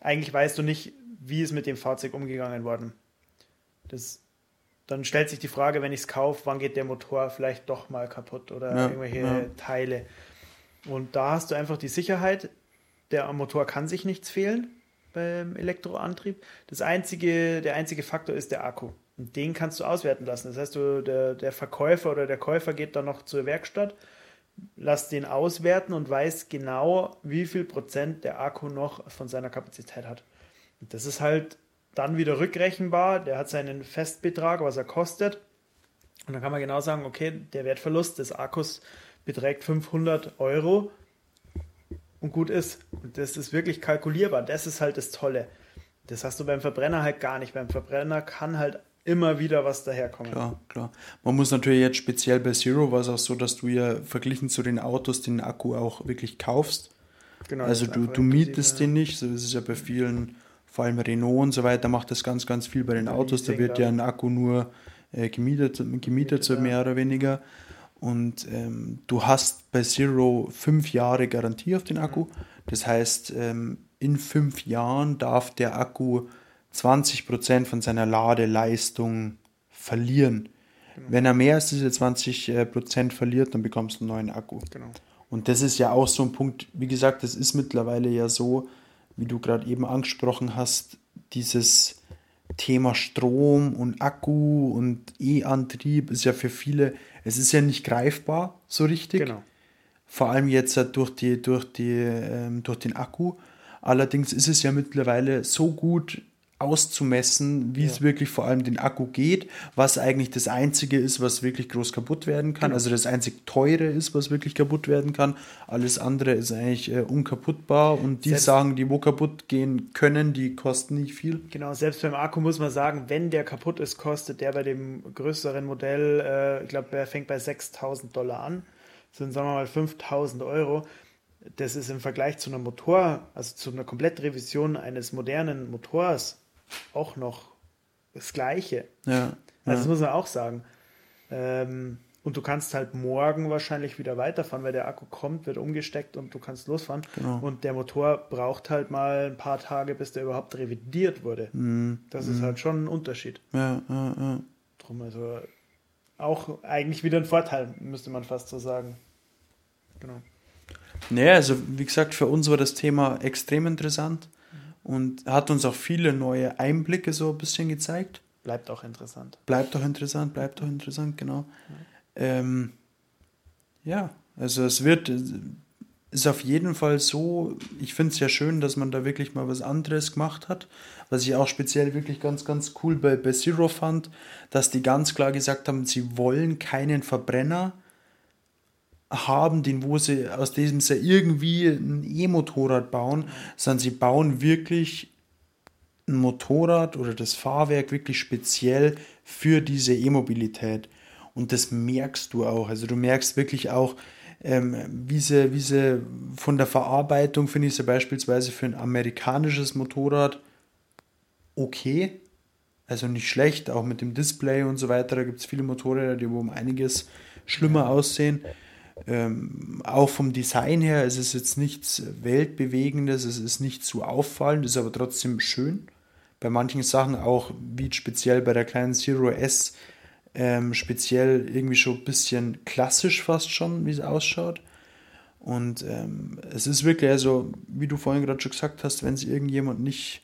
eigentlich weißt du nicht, wie ist mit dem Fahrzeug umgegangen worden. Das, dann stellt sich die Frage, wenn ich es kaufe, wann geht der Motor vielleicht doch mal kaputt oder Ja, irgendwelche ja. Teile. Und da hast du einfach die Sicherheit, der Motor kann sich nichts fehlen beim Elektroantrieb. Das einzige, der einzige Faktor ist der Akku. Und den kannst du auswerten lassen. Das heißt, du, der, der Verkäufer oder der Käufer geht dann noch zur Werkstatt, lässt den auswerten und weiß genau, wie viel Prozent der Akku noch von seiner Kapazität hat. Und das ist halt dann wieder rückrechenbar. Der hat seinen Festbetrag, was er kostet. Und dann kann man genau sagen, okay, der Wertverlust des Akkus beträgt 500 Euro und gut ist. Und das ist wirklich kalkulierbar. Das ist halt das Tolle. Das hast du beim Verbrenner halt gar nicht. Beim Verbrenner kann halt immer wieder was daherkommen. klar, klar. Man muss natürlich jetzt speziell bei Zero war es auch so, dass du ja verglichen zu den Autos den Akku auch wirklich kaufst. Genau, also du, du mietest den nicht, so ist es ja bei vielen, vor allem Renault und so weiter, macht das ganz, ganz viel bei den Autos. Da wird ja ein Akku nur äh, gemietet, gemietet, so mehr oder weniger. Und ähm, du hast bei Zero fünf Jahre Garantie auf den Akku. Das heißt, ähm, in fünf Jahren darf der Akku 20% von seiner Ladeleistung verlieren. Wenn er mehr als diese 20% verliert, dann bekommst du einen neuen Akku. Genau. Und das ist ja auch so ein Punkt, wie gesagt, das ist mittlerweile ja so, wie du gerade eben angesprochen hast, dieses Thema Strom und Akku und E-Antrieb ist ja für viele, es ist ja nicht greifbar so richtig. Genau. Vor allem jetzt halt durch, die, durch, die, ähm, durch den Akku. Allerdings ist es ja mittlerweile so gut auszumessen, wie es Ja. wirklich vor allem den Akku geht, was eigentlich das Einzige ist, was wirklich groß kaputt werden kann. Genau. Also das einzig Teure ist, was wirklich kaputt werden kann. Alles andere ist eigentlich äh, unkaputtbar und die Selbst- Sachen, die wo kaputt gehen können, die kosten nicht viel. Genau, selbst beim Akku muss man sagen, wenn der kaputt ist, kostet der bei dem größeren Modell, äh, ich glaube, der fängt bei 6000 Dollar an. Das sind, sagen wir mal, 5000 Euro. Das ist im Vergleich zu einem Motor, also zu einer Komplettrevision eines modernen Motors, auch noch das Gleiche. Ja, Also das muss man auch sagen. Ähm, und du kannst halt morgen wahrscheinlich wieder weiterfahren, weil der Akku kommt, wird umgesteckt und du kannst losfahren. Genau. Und der Motor braucht halt mal ein paar Tage, bis der überhaupt revidiert wurde. Mhm. Das ist halt schon ein Unterschied. ja, ja, ja. Drum also auch eigentlich wieder ein Vorteil, müsste man fast so sagen. Genau. Naja, also wie gesagt, für uns war das Thema extrem interessant und hat uns auch viele neue Einblicke so ein bisschen gezeigt. Bleibt auch interessant. Bleibt doch interessant, bleibt doch interessant, genau. Ähm, ja, also es wird, ist auf jeden Fall so, ich finde es ja schön, dass man da wirklich mal was anderes gemacht hat. Was ich auch speziell wirklich ganz, ganz cool bei, bei Zero fand, dass die ganz klar gesagt haben, sie wollen keinen Verbrenner haben, den wo sie aus diesem sie irgendwie ein E-Motorrad bauen, sondern sie bauen wirklich ein Motorrad oder das Fahrwerk wirklich speziell für diese E-Mobilität. Und das merkst du auch. Also du merkst wirklich auch, ähm, wie, sie, wie sie von der Verarbeitung finde ich sie beispielsweise für ein amerikanisches Motorrad okay. Also nicht schlecht, auch mit dem Display und so weiter. Da gibt es viele Motorräder, die um einiges schlimmer aussehen. Ähm, auch vom Design her ist es jetzt nichts Weltbewegendes, es ist nicht zu auffallend, ist aber trotzdem schön. Bei manchen Sachen auch, wie speziell bei der kleinen Zero S, ähm, speziell irgendwie schon ein bisschen klassisch fast schon, wie es ausschaut. Und ähm, es ist wirklich, also, wie du vorhin gerade schon gesagt hast, wenn es irgendjemand nicht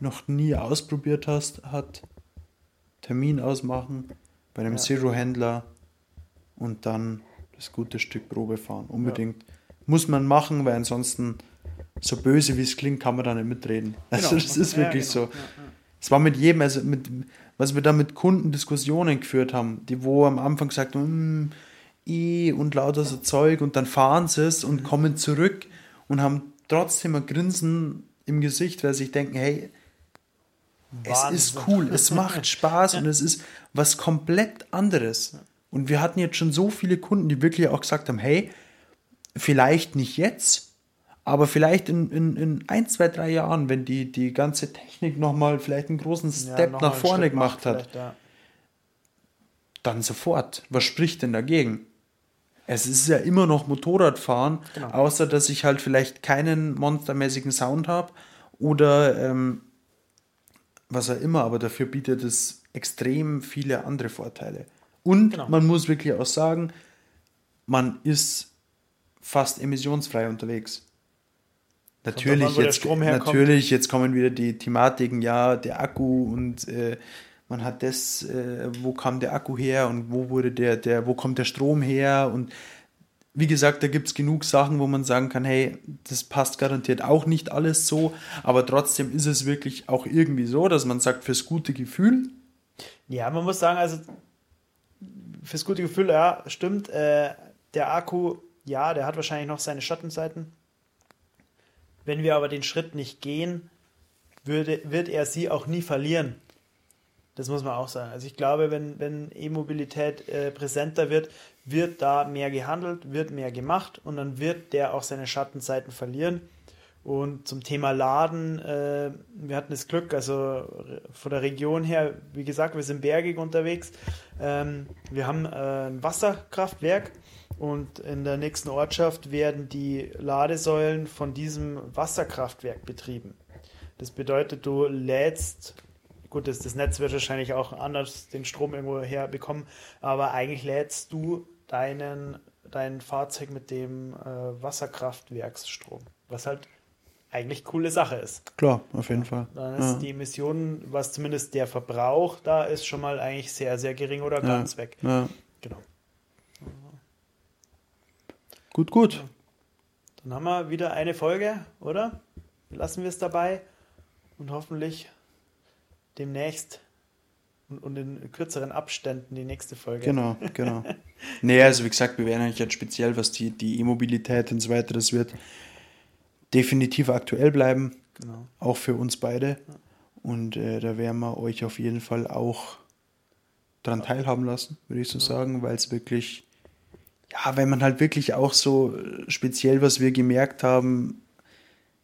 noch nie ausprobiert hast, hat, Termin ausmachen bei einem ja. Zero-Händler und dann das gute Stück Probe fahren. Unbedingt. Ja. Muss man machen, weil ansonsten, so böse wie es klingt, kann man da nicht mitreden. Also genau. das ist wirklich ja, genau. so. Es war mit jedem, also mit, was wir da mit Kunden Diskussionen geführt haben, die wo am Anfang gesagt haben, mm, und lauter so Zeug und dann fahren sie es und mhm. kommen zurück und haben trotzdem ein Grinsen im Gesicht, weil sie sich denken, hey, Wahnsinn. es ist cool, es macht Spaß und es ist was komplett anderes. Und wir hatten jetzt schon so viele Kunden, die wirklich auch gesagt haben, hey, vielleicht nicht jetzt, aber vielleicht in, in, in ein, zwei, drei Jahren, wenn die, die ganze Technik nochmal vielleicht einen großen Step ja, nach vorne gemacht hat, ja. dann sofort. Was spricht denn dagegen? Es ist ja immer noch Motorradfahren, genau. außer dass ich halt vielleicht keinen monstermäßigen Sound habe oder ähm, was auch immer, aber dafür bietet es extrem viele andere Vorteile. Und genau. man muss wirklich auch sagen, man ist fast emissionsfrei unterwegs. Natürlich, jetzt, natürlich jetzt kommen wieder die Thematiken, ja, der Akku und äh, man hat das, äh, wo kam der Akku her und wo wurde der, der, wo kommt der Strom her und wie gesagt, da gibt es genug Sachen, wo man sagen kann, hey, das passt garantiert auch nicht alles so, aber trotzdem ist es wirklich auch irgendwie so, dass man sagt, fürs gute Gefühl. Ja, man muss sagen, also fürs gute Gefühl, ja, stimmt, äh, der Akku, ja, der hat wahrscheinlich noch seine Schattenseiten. Wenn wir aber den Schritt nicht gehen, würde, wird er sie auch nie verlieren. Das muss man auch sagen. Also ich glaube, wenn, wenn E-Mobilität äh, präsenter wird, wird da mehr gehandelt, wird mehr gemacht und dann wird der auch seine Schattenseiten verlieren. Und zum Thema Laden, äh, wir hatten das Glück, also von der Region her, wie gesagt, wir sind bergig unterwegs. Ähm, wir haben äh, ein Wasserkraftwerk und in der nächsten Ortschaft werden die Ladesäulen von diesem Wasserkraftwerk betrieben. Das bedeutet, du lädst, gut, das, das Netz wird wahrscheinlich auch anders den Strom irgendwo herbekommen, aber eigentlich lädst du deinen, dein Fahrzeug mit dem äh, Wasserkraftwerksstrom, was halt eigentlich coole Sache ist. Klar, auf jeden ja, Fall. Dann ist ja. die Emission, was zumindest der Verbrauch da ist, schon mal eigentlich sehr, sehr gering oder ja. ganz weg. Genau. Gut, gut. Dann haben wir wieder eine Folge, oder? Lassen wir es dabei und hoffentlich demnächst und, in kürzeren Abständen die nächste Folge. Genau, genau. nee, also wie gesagt, wir werden eigentlich jetzt speziell, was die, die E-Mobilität und so weiter, das wird definitiv aktuell bleiben. Genau. Auch für uns beide. Ja. Und äh, da werden wir euch auf jeden Fall auch daran teilhaben lassen, würde ich so ja. sagen, weil es wirklich ja, wenn man halt wirklich auch so speziell, was wir gemerkt haben,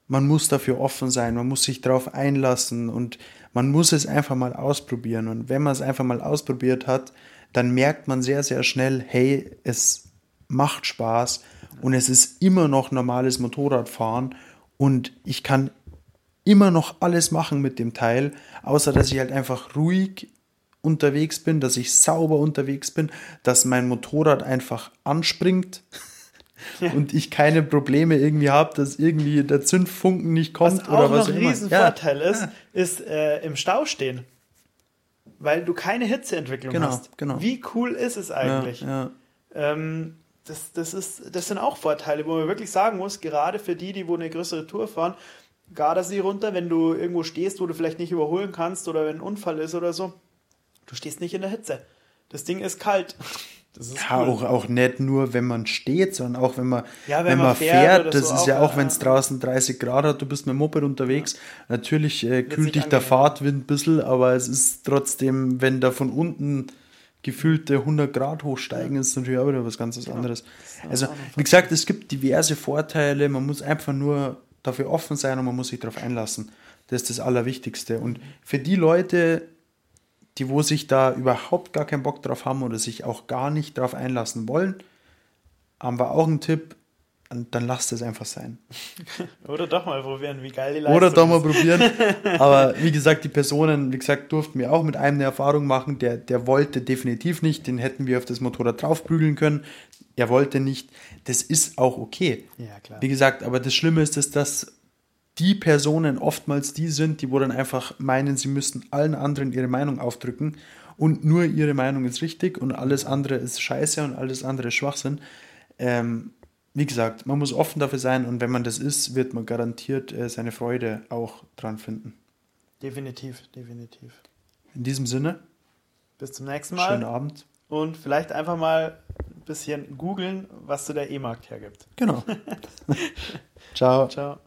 man muss dafür offen sein, man muss sich darauf einlassen und man muss es einfach mal ausprobieren. Und wenn man es einfach mal ausprobiert hat, dann merkt man sehr, sehr schnell, hey, es macht Spaß und es ist immer noch normales Motorradfahren und ich kann immer noch alles machen mit dem Teil, außer dass ich halt einfach ruhig unterwegs bin, dass ich sauber unterwegs bin, dass mein Motorrad einfach anspringt ja. und ich keine Probleme irgendwie habe, dass irgendwie der Zündfunken nicht kommt was oder was auch noch ein Riesenvorteil ja. ist, ist äh, im Stau stehen. Weil du keine Hitzeentwicklung genau, hast. Genau. Wie cool ist es eigentlich? Ja, ähm, das, das, ist, das sind auch Vorteile, wo man wirklich sagen muss, gerade für die, die wo eine größere Tour fahren, Gardasee runter, wenn du irgendwo stehst, wo du vielleicht nicht überholen kannst oder wenn ein Unfall ist oder so, du stehst nicht in der Hitze. Das Ding ist kalt. Das ist ja, cool. auch, auch nicht nur, wenn man steht, sondern auch wenn man, ja, wenn, wenn man, fährt. fährt das so ist ja auch, wenn es draußen 30 Grad hat, du bist mit dem Moped unterwegs. Ja. Natürlich äh, kühlt dich der Fahrtwind ein bisschen, aber es ist trotzdem, wenn da von unten gefühlte 100 Grad hochsteigen, ist natürlich auch wieder was ganz genau. anderes. Also, wie gesagt, es gibt diverse Vorteile, man muss einfach nur dafür offen sein und man muss sich darauf einlassen. Das ist das Allerwichtigste. Und für die Leute, die wo sich da überhaupt gar keinen Bock drauf haben oder sich auch gar nicht drauf einlassen wollen, haben wir auch einen Tipp, dann lasst es einfach sein. Oder doch mal probieren, wie geil die Leistung Oder doch mal ist. probieren. Aber wie gesagt, die Personen, wie gesagt, durften wir auch mit einem eine Erfahrung machen, der, der wollte definitiv nicht, den hätten wir auf das Motorrad draufprügeln können. Er wollte nicht. Das ist auch okay. Ja, klar. Wie gesagt, aber das Schlimme ist, dass das die Personen oftmals die sind, die wo dann einfach meinen, sie müssten allen anderen ihre Meinung aufdrücken und nur ihre Meinung ist richtig und alles andere ist scheiße und alles andere ist Schwachsinn. Ähm, wie gesagt, man muss offen dafür sein und wenn man das ist, wird man garantiert äh, seine Freude auch dran finden. Definitiv, definitiv. In diesem Sinne. Bis zum nächsten Mal. Schönen Abend. Und vielleicht einfach mal ein bisschen googeln, was so der E-Markt hergibt. Genau. Ciao. Ciao.